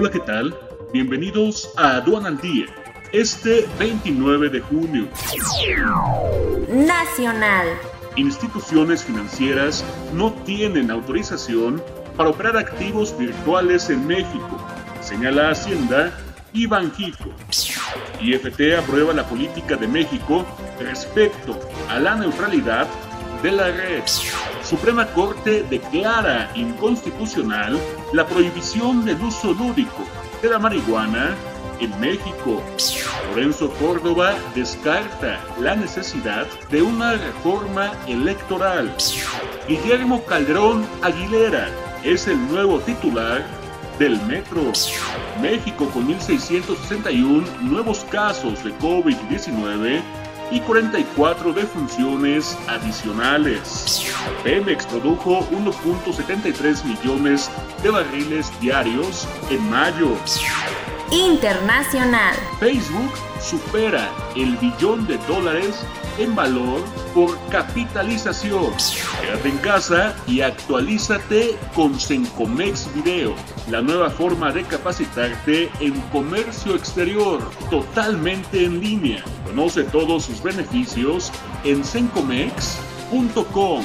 Hola, ¿qué tal? Bienvenidos a Aduana al Día, este 29 de junio. Nacional. Instituciones financieras no tienen autorización para operar activos virtuales en México, señala Hacienda y Banjico. IFT aprueba la política de México respecto a la neutralidad de la red. Suprema Corte declara inconstitucional la prohibición del uso lúdico de la marihuana en México. Lorenzo Córdoba descarta la necesidad de una reforma electoral. Guillermo Calderón Aguilera es el nuevo titular del metro. México con 1.661 nuevos casos de COVID-19 y 44 defunciones adicionales. Pemex produjo 1.73 millones de barriles diarios en mayo. Internacional. Facebook supera el billón de dólares en valor por capitalización. Quédate en casa y actualízate con Sencomex Video, la nueva forma de capacitarte en comercio exterior, totalmente en línea. Conoce todos sus beneficios en sencomex.com.